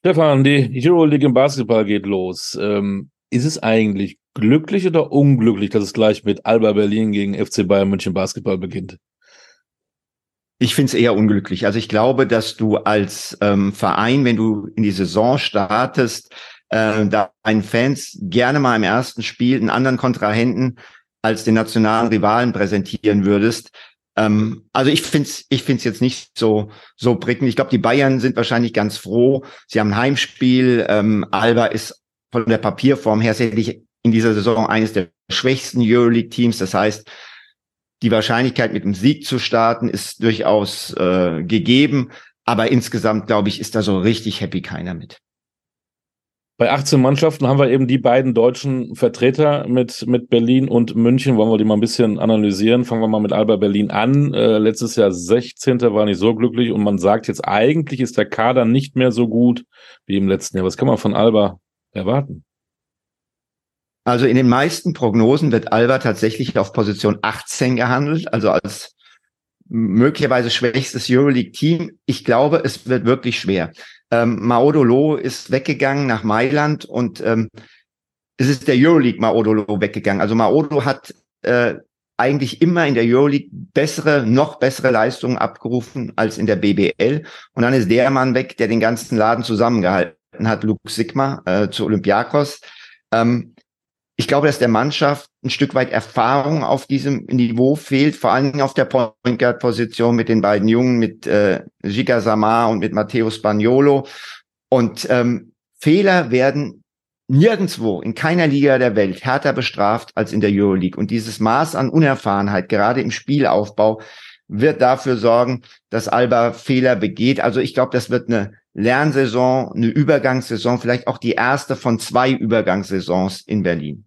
Stefan, die Euroleague im Basketball geht los. Ähm, ist es eigentlich glücklich oder unglücklich, dass es gleich mit Alba Berlin gegen FC Bayern München Basketball beginnt? Ich finde es eher unglücklich. Also ich glaube, dass du als ähm, Verein, wenn du in die Saison startest, äh, deinen Fans gerne mal im ersten Spiel einen anderen Kontrahenten als den nationalen Rivalen präsentieren würdest. Ähm, also ich finde es ich find's jetzt nicht so, so prickelnd. Ich glaube, die Bayern sind wahrscheinlich ganz froh. Sie haben ein Heimspiel. Ähm, Alba ist von der Papierform her sicherlich in dieser Saison eines der schwächsten Euroleague-Teams. Das heißt, die Wahrscheinlichkeit, mit dem Sieg zu starten, ist durchaus äh, gegeben. Aber insgesamt, glaube ich, ist da so richtig happy keiner mit. Bei 18 Mannschaften haben wir eben die beiden deutschen Vertreter mit, mit Berlin und München. Wollen wir die mal ein bisschen analysieren? Fangen wir mal mit Alba Berlin an. Äh, letztes Jahr 16. war nicht so glücklich und man sagt jetzt, eigentlich ist der Kader nicht mehr so gut wie im letzten Jahr. Was kann man von Alba erwarten? Also in den meisten Prognosen wird Alba tatsächlich auf Position 18 gehandelt, also als möglicherweise schwächstes Euroleague-Team. Ich glaube, es wird wirklich schwer. Ähm, Maodolo ist weggegangen nach Mailand und ähm, es ist der Euroleague Maodolo weggegangen. Also Maodo hat äh, eigentlich immer in der Euroleague bessere, noch bessere Leistungen abgerufen als in der BBL. Und dann ist der Mann weg, der den ganzen Laden zusammengehalten hat, Luke Sigma äh, zu Olympiakos. Ähm, ich glaube, dass der Mannschaft ein Stück weit Erfahrung auf diesem Niveau fehlt, vor allem auf der Point Guard Position mit den beiden Jungen, mit äh, Giga Samar und mit Matteo Spagnolo. Und ähm, Fehler werden nirgendwo in keiner Liga der Welt härter bestraft als in der Euroleague. Und dieses Maß an Unerfahrenheit, gerade im Spielaufbau, wird dafür sorgen, dass Alba Fehler begeht. Also ich glaube, das wird eine Lernsaison, eine Übergangssaison, vielleicht auch die erste von zwei Übergangssaisons in Berlin.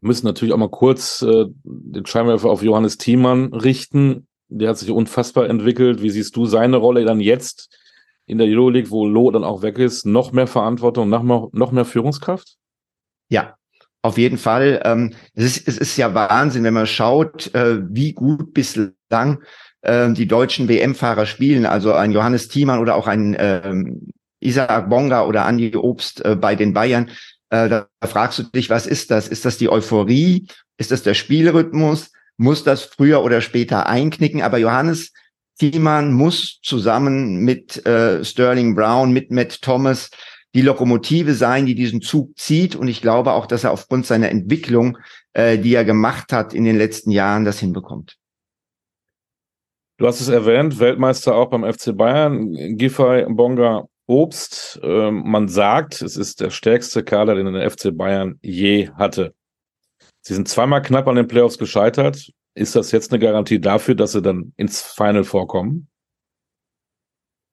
Wir müssen natürlich auch mal kurz äh, den Scheinwerfer auf Johannes Thiemann richten. Der hat sich unfassbar entwickelt. Wie siehst du seine Rolle dann jetzt in der Euroleague, wo Lo dann auch weg ist? Noch mehr Verantwortung, noch mehr, noch mehr Führungskraft? Ja, auf jeden Fall. Ähm, es, ist, es ist ja Wahnsinn, wenn man schaut, äh, wie gut bislang äh, die deutschen WM-Fahrer spielen. Also ein Johannes Thiemann oder auch ein ähm, Isaac Bonga oder Andi Obst äh, bei den Bayern. Äh, da fragst du dich, was ist das? Ist das die Euphorie? Ist das der Spielrhythmus? Muss das früher oder später einknicken? Aber Johannes Thiemann muss zusammen mit äh, Sterling Brown, mit Matt Thomas die Lokomotive sein, die diesen Zug zieht. Und ich glaube auch, dass er aufgrund seiner Entwicklung, äh, die er gemacht hat in den letzten Jahren, das hinbekommt. Du hast es erwähnt, Weltmeister auch beim FC Bayern, Giffey Bonga Obst. Ähm, man sagt, es ist der stärkste Kader, den der FC Bayern je hatte. Sie sind zweimal knapp an den Playoffs gescheitert. Ist das jetzt eine Garantie dafür, dass sie dann ins Final vorkommen?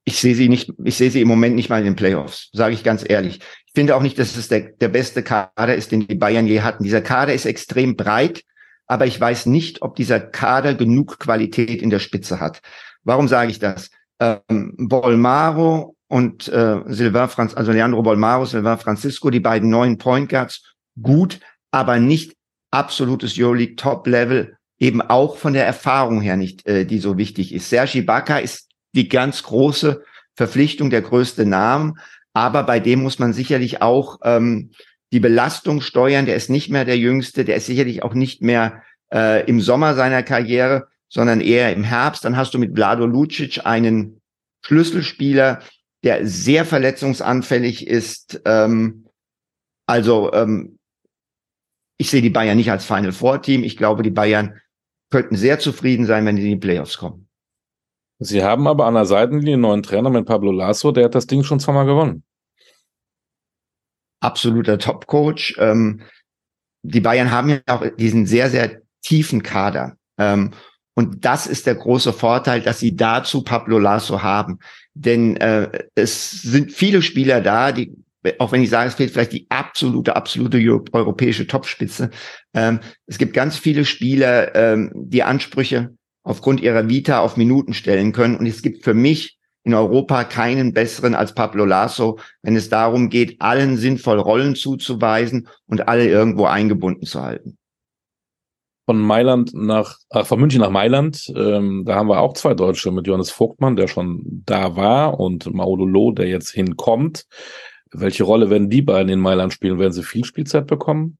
Ich sehe sie nicht, ich sehe sie im Moment nicht mal in den Playoffs, sage ich ganz ehrlich. Ich finde auch nicht, dass es der, der beste Kader ist, den die Bayern je hatten. Dieser Kader ist extrem breit, aber ich weiß nicht, ob dieser Kader genug Qualität in der Spitze hat. Warum sage ich das? Ähm, Bolmaro und äh, Silva Franz, also Leandro Bolmaro, Silva Francisco, die beiden neuen Point Guards, gut, aber nicht absolutes Euroleague Top Level, eben auch von der Erfahrung her nicht, äh, die so wichtig ist. Sergi Ibaka ist die ganz große Verpflichtung, der größte Name, aber bei dem muss man sicherlich auch ähm, die Belastung steuern. Der ist nicht mehr der Jüngste, der ist sicherlich auch nicht mehr äh, im Sommer seiner Karriere, sondern eher im Herbst. Dann hast du mit Vlado Lucic einen Schlüsselspieler, der sehr verletzungsanfällig ist. Ähm, also ähm, ich sehe die Bayern nicht als Final Four Team. Ich glaube, die Bayern könnten sehr zufrieden sein, wenn sie in die Playoffs kommen. Sie haben aber an der Seitenlinie einen neuen Trainer mit Pablo Lasso, der hat das Ding schon zweimal gewonnen. Absoluter Top-Coach. Ähm, die Bayern haben ja auch diesen sehr, sehr tiefen Kader. Ähm, und das ist der große Vorteil, dass sie dazu Pablo Lasso haben. Denn äh, es sind viele Spieler da, die, auch wenn ich sage, es fehlt vielleicht die absolute, absolute europäische Topspitze. Ähm, es gibt ganz viele Spieler, ähm, die Ansprüche aufgrund ihrer Vita auf Minuten stellen können. Und es gibt für mich in Europa keinen besseren als Pablo Lasso, wenn es darum geht, allen sinnvoll Rollen zuzuweisen und alle irgendwo eingebunden zu halten. Von Mailand nach, ach, von München nach Mailand. Ähm, da haben wir auch zwei Deutsche mit Johannes Vogtmann, der schon da war, und Maudolo, der jetzt hinkommt. Welche Rolle werden die beiden in Mailand spielen? Werden sie viel Spielzeit bekommen?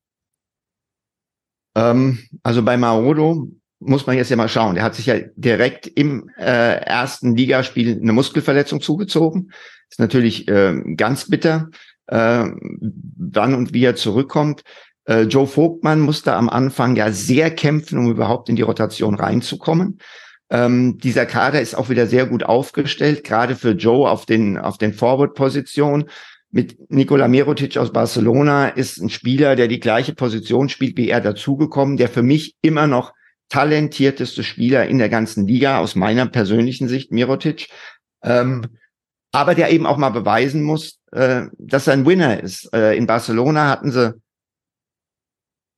Ähm, also bei Maodo muss man jetzt ja mal schauen. Der hat sich ja direkt im äh, ersten Ligaspiel eine Muskelverletzung zugezogen. Ist natürlich äh, ganz bitter, äh, wann und wie er zurückkommt. Äh, Joe Vogtmann musste am Anfang ja sehr kämpfen, um überhaupt in die Rotation reinzukommen. Ähm, dieser Kader ist auch wieder sehr gut aufgestellt, gerade für Joe auf den, auf den Forward-Positionen. Mit Nikola Mirotic aus Barcelona ist ein Spieler, der die gleiche Position spielt wie er dazugekommen, der für mich immer noch talentierteste Spieler in der ganzen Liga aus meiner persönlichen Sicht, Mirotic. Ähm, aber der eben auch mal beweisen muss, äh, dass er ein Winner ist. Äh, in Barcelona hatten sie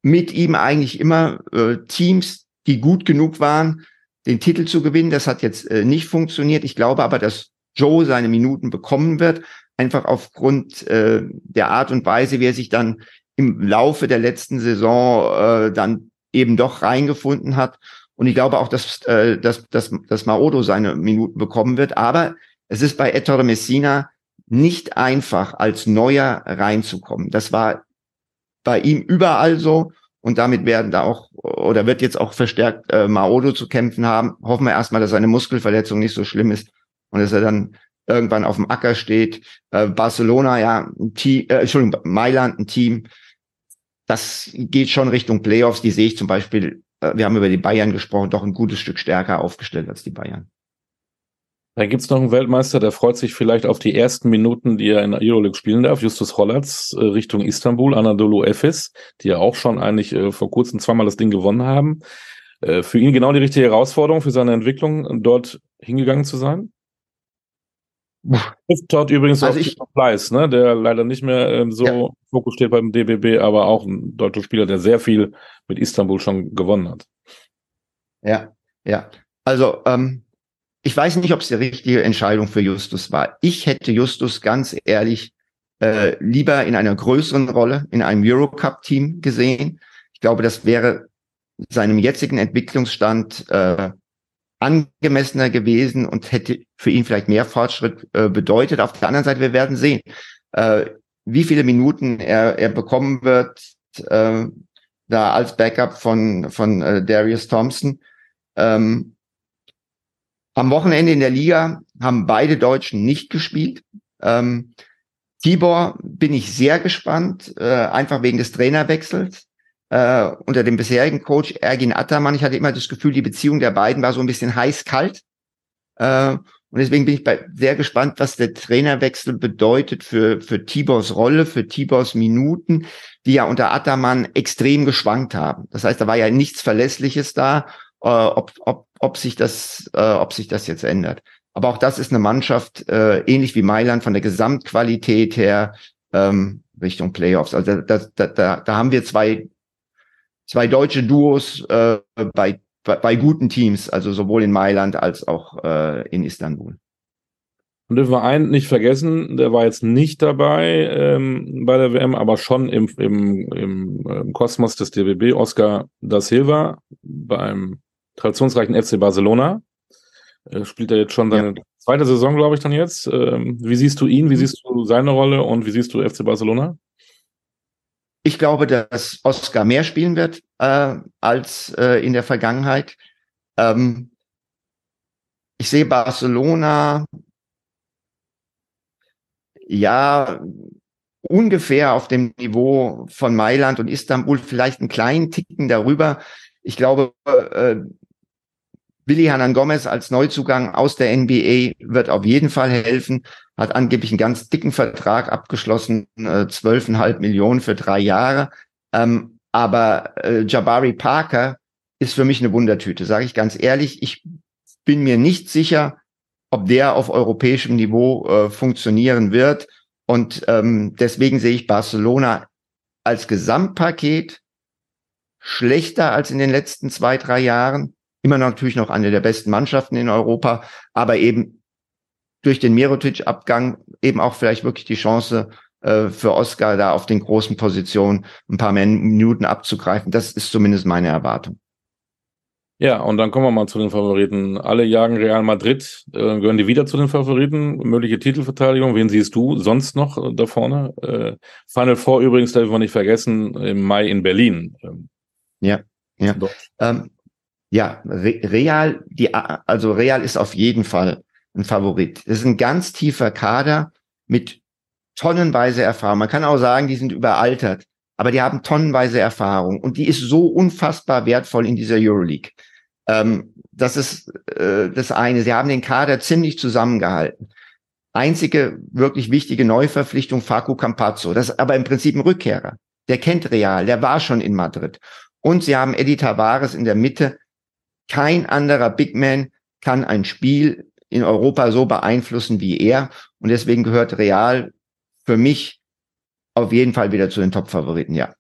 mit ihm eigentlich immer äh, Teams, die gut genug waren, den Titel zu gewinnen. Das hat jetzt äh, nicht funktioniert. Ich glaube aber, dass Joe seine Minuten bekommen wird, einfach aufgrund äh, der Art und Weise, wie er sich dann im Laufe der letzten Saison äh, dann eben doch reingefunden hat. Und ich glaube auch, dass, äh, dass, dass, dass Maodo seine Minuten bekommen wird. Aber es ist bei Ettore Messina nicht einfach, als Neuer reinzukommen. Das war bei ihm überall so. Und damit werden da auch, oder wird jetzt auch verstärkt äh, Maodo zu kämpfen haben. Hoffen wir erstmal, dass seine Muskelverletzung nicht so schlimm ist und dass er dann irgendwann auf dem Acker steht. Äh, Barcelona, ja, ein Team, äh, Entschuldigung, Mailand, ein Team. Das geht schon Richtung Playoffs. Die sehe ich zum Beispiel, äh, wir haben über die Bayern gesprochen, doch ein gutes Stück stärker aufgestellt als die Bayern. Da gibt's noch einen Weltmeister, der freut sich vielleicht auf die ersten Minuten, die er in der Euroleague spielen darf. Justus Hollatz äh, Richtung Istanbul, Anadolu Efes, die ja auch schon eigentlich äh, vor kurzem zweimal das Ding gewonnen haben. Äh, für ihn genau die richtige Herausforderung für seine Entwicklung, dort hingegangen zu sein? Dort übrigens also auch ich, Fleiß, ne, der leider nicht mehr ähm, so ja. Fokus steht beim DBB, aber auch ein deutscher Spieler, der sehr viel mit Istanbul schon gewonnen hat. Ja, ja. Also ähm, ich weiß nicht, ob es die richtige Entscheidung für Justus war. Ich hätte Justus ganz ehrlich äh, lieber in einer größeren Rolle, in einem Eurocup-Team gesehen. Ich glaube, das wäre seinem jetzigen Entwicklungsstand äh, angemessener gewesen und hätte für ihn vielleicht mehr Fortschritt äh, bedeutet. Auf der anderen Seite, wir werden sehen, äh, wie viele Minuten er, er bekommen wird, äh, da als Backup von, von äh, Darius Thompson. Ähm, am Wochenende in der Liga haben beide Deutschen nicht gespielt. Ähm, Tibor bin ich sehr gespannt, äh, einfach wegen des Trainerwechsels. Äh, unter dem bisherigen Coach Ergin Attermann, ich hatte immer das Gefühl, die Beziehung der beiden war so ein bisschen heiß-kalt. Äh, und deswegen bin ich bei, sehr gespannt, was der Trainerwechsel bedeutet für, für Tibors Rolle, für Tibors Minuten, die ja unter Attermann extrem geschwankt haben. Das heißt, da war ja nichts Verlässliches da, äh, ob, ob ob sich das, äh, ob sich das jetzt ändert. Aber auch das ist eine Mannschaft, äh, ähnlich wie Mailand von der Gesamtqualität her ähm, Richtung Playoffs. Also da, da, da, da haben wir zwei, zwei deutsche Duos äh, bei, bei, bei guten Teams, also sowohl in Mailand als auch äh, in Istanbul. Und dürfen wir einen nicht vergessen, der war jetzt nicht dabei ähm, bei der WM, aber schon im, im, im, im Kosmos des DBB, Oscar da Silva beim traditionsreichen FC Barcelona. Äh, spielt er jetzt schon seine ja. zweite Saison, glaube ich, dann jetzt. Ähm, wie siehst du ihn? Wie mhm. siehst du seine Rolle und wie siehst du FC Barcelona? Ich glaube, dass Oscar mehr spielen wird äh, als äh, in der Vergangenheit. Ähm, ich sehe Barcelona ja ungefähr auf dem Niveau von Mailand und Istanbul, vielleicht einen kleinen Ticken darüber. Ich glaube, äh, Willi Hanan Gomez als Neuzugang aus der NBA wird auf jeden Fall helfen, hat angeblich einen ganz dicken Vertrag abgeschlossen, zwölfeinhalb äh, Millionen für drei Jahre. Ähm, aber äh, Jabari Parker ist für mich eine Wundertüte, sage ich ganz ehrlich. Ich bin mir nicht sicher, ob der auf europäischem Niveau äh, funktionieren wird. Und ähm, deswegen sehe ich Barcelona als Gesamtpaket schlechter als in den letzten zwei, drei Jahren immer natürlich noch eine der besten Mannschaften in Europa, aber eben durch den Mirotic-Abgang eben auch vielleicht wirklich die Chance äh, für Oscar da auf den großen Positionen ein paar mehr Minuten abzugreifen. Das ist zumindest meine Erwartung. Ja, und dann kommen wir mal zu den Favoriten. Alle jagen Real Madrid. Äh, gehören die wieder zu den Favoriten? Mögliche Titelverteidigung. Wen siehst du sonst noch äh, da vorne? Äh, Final Four übrigens, darf wir nicht vergessen, im Mai in Berlin. Ähm, ja, ja. Ähm, ja, Real, die, also Real ist auf jeden Fall ein Favorit. Das ist ein ganz tiefer Kader mit tonnenweise Erfahrung. Man kann auch sagen, die sind überaltert, aber die haben tonnenweise Erfahrung und die ist so unfassbar wertvoll in dieser Euroleague. Ähm, das ist äh, das eine. Sie haben den Kader ziemlich zusammengehalten. Einzige wirklich wichtige Neuverpflichtung Facu Campazzo. Das ist aber im Prinzip ein Rückkehrer. Der kennt Real, der war schon in Madrid. Und sie haben Eddie Tavares in der Mitte. Kein anderer Big Man kann ein Spiel in Europa so beeinflussen wie er. Und deswegen gehört Real für mich auf jeden Fall wieder zu den Top-Favoriten, ja.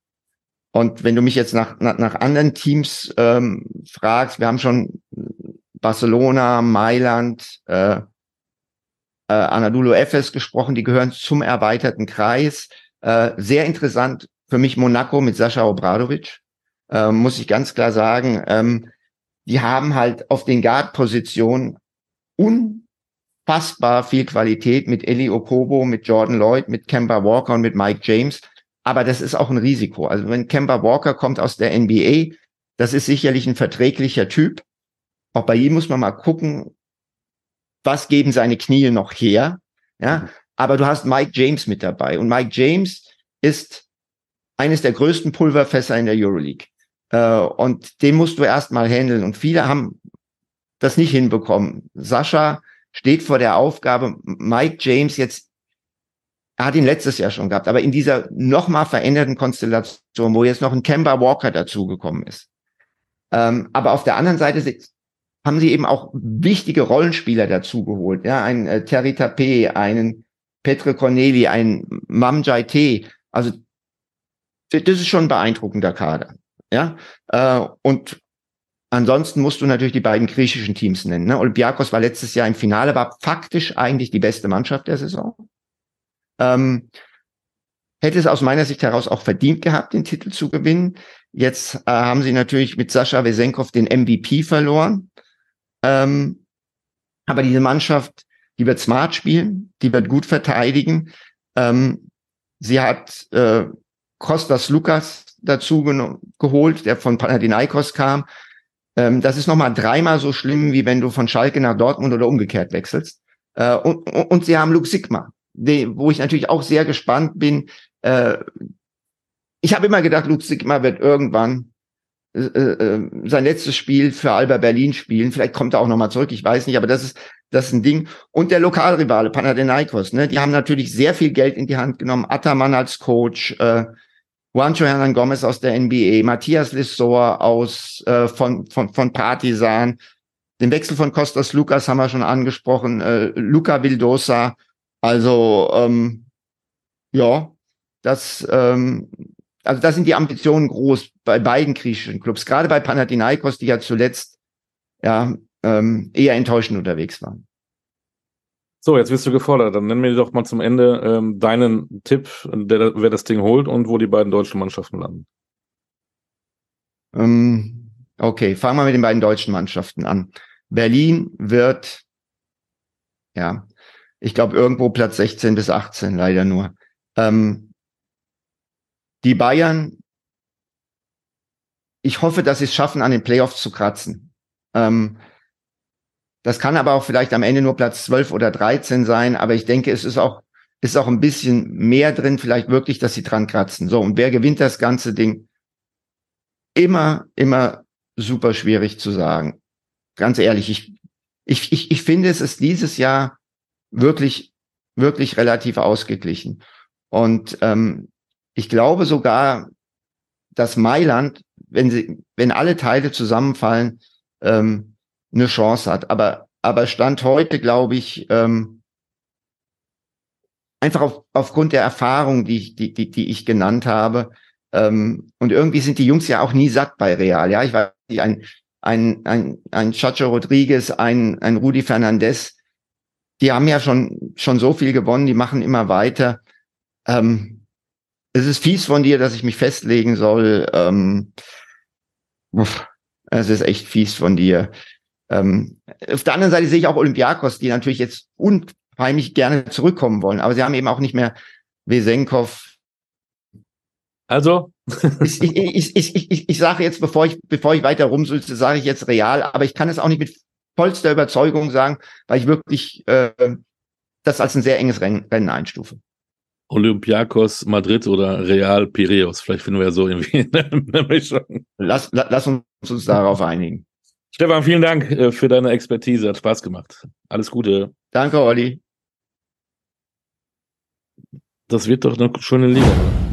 Und wenn du mich jetzt nach, nach, nach anderen Teams ähm, fragst, wir haben schon Barcelona, Mailand, äh, äh, Anadolu Efes gesprochen, die gehören zum erweiterten Kreis. Äh, sehr interessant für mich Monaco mit Sascha Obradovic, äh, muss ich ganz klar sagen. Ähm, die haben halt auf den Guard-Positionen unfassbar viel Qualität mit Eli Okobo, mit Jordan Lloyd, mit Kemba Walker und mit Mike James. Aber das ist auch ein Risiko. Also wenn Kemba Walker kommt aus der NBA, das ist sicherlich ein verträglicher Typ. Auch bei ihm muss man mal gucken, was geben seine Knie noch her. Ja, aber du hast Mike James mit dabei und Mike James ist eines der größten Pulverfässer in der Euroleague. Äh, und den musst du erstmal handeln. Und viele haben das nicht hinbekommen. Sascha steht vor der Aufgabe, Mike James jetzt, er hat ihn letztes Jahr schon gehabt, aber in dieser nochmal veränderten Konstellation, wo jetzt noch ein Kemba Walker dazugekommen ist. Ähm, aber auf der anderen Seite haben sie eben auch wichtige Rollenspieler dazugeholt. Ja, ein äh, Terry Tapé, einen Petre Corneli, ein Mam Jaite. Also das ist schon ein beeindruckender Kader. Ja, äh, und Ansonsten musst du natürlich die beiden griechischen Teams nennen. Ne? Olympiakos war letztes Jahr im Finale, war faktisch eigentlich die beste Mannschaft der Saison. Ähm, hätte es aus meiner Sicht heraus auch verdient gehabt, den Titel zu gewinnen. Jetzt äh, haben sie natürlich mit Sascha Wesenkov den MVP verloren. Ähm, aber diese Mannschaft, die wird smart spielen, die wird gut verteidigen. Ähm, sie hat äh, Kostas Lukas dazu geholt, der von Panathinaikos kam. Ähm, das ist nochmal dreimal so schlimm, wie wenn du von Schalke nach Dortmund oder umgekehrt wechselst. Äh, und, und sie haben Luke Sigma, die, wo ich natürlich auch sehr gespannt bin. Äh, ich habe immer gedacht, Luke Sigma wird irgendwann äh, äh, sein letztes Spiel für Alba Berlin spielen. Vielleicht kommt er auch nochmal zurück, ich weiß nicht, aber das ist, das ist ein Ding. Und der Lokalrivale, Panathinaikos, ne, die haben natürlich sehr viel Geld in die Hand genommen. Ataman als Coach, äh, Juancho Hernan Gomez aus der NBA, Matthias Lissor aus äh, von, von, von Partisan, den Wechsel von Costas Lucas haben wir schon angesprochen, äh, Luca Vildosa, also ähm, ja, das ähm, also da sind die Ambitionen groß bei beiden griechischen Clubs, gerade bei Panathinaikos, die ja zuletzt ja ähm, eher enttäuschend unterwegs waren. So, jetzt wirst du gefordert. Dann nenn mir doch mal zum Ende ähm, deinen Tipp, der, wer das Ding holt und wo die beiden deutschen Mannschaften landen. Ähm, okay, fangen wir mit den beiden deutschen Mannschaften an. Berlin wird, ja, ich glaube irgendwo Platz 16 bis 18, leider nur. Ähm, die Bayern, ich hoffe, dass sie es schaffen, an den Playoffs zu kratzen. Ähm, das kann aber auch vielleicht am Ende nur Platz 12 oder 13 sein, aber ich denke, es ist auch, ist auch ein bisschen mehr drin, vielleicht wirklich, dass sie dran kratzen. So, und wer gewinnt das ganze Ding? Immer, immer super schwierig zu sagen. Ganz ehrlich, ich, ich, ich, ich finde, es ist dieses Jahr wirklich, wirklich relativ ausgeglichen. Und ähm, ich glaube sogar, dass Mailand, wenn sie, wenn alle Teile zusammenfallen, ähm, eine Chance hat. Aber, aber Stand heute, glaube ich, ähm, einfach auf, aufgrund der Erfahrung, die ich, die, die, die ich genannt habe, ähm, und irgendwie sind die Jungs ja auch nie satt bei Real. Ja, ich weiß nicht, ein, ein, ein, ein Chacho Rodriguez, ein, ein Rudi Fernandez, die haben ja schon, schon so viel gewonnen, die machen immer weiter. Ähm, es ist fies von dir, dass ich mich festlegen soll. Ähm, Es ist echt fies von dir. Ähm, auf der anderen Seite sehe ich auch Olympiakos, die natürlich jetzt unheimlich gerne zurückkommen wollen, aber sie haben eben auch nicht mehr Wesenkov. Also? ich, ich, ich, ich, ich, ich sage jetzt, bevor ich, bevor ich weiter rumsülze, sage ich jetzt real, aber ich kann es auch nicht mit vollster Überzeugung sagen, weil ich wirklich äh, das als ein sehr enges Rennen, Rennen einstufe. Olympiakos Madrid oder Real Piraeus. Vielleicht finden wir ja so irgendwie eine Mischung. Lass, lass uns, uns darauf einigen. Stefan, vielen Dank äh, für deine Expertise. Hat Spaß gemacht. Alles Gute. Danke, Olli. Das wird doch eine schöne Liga.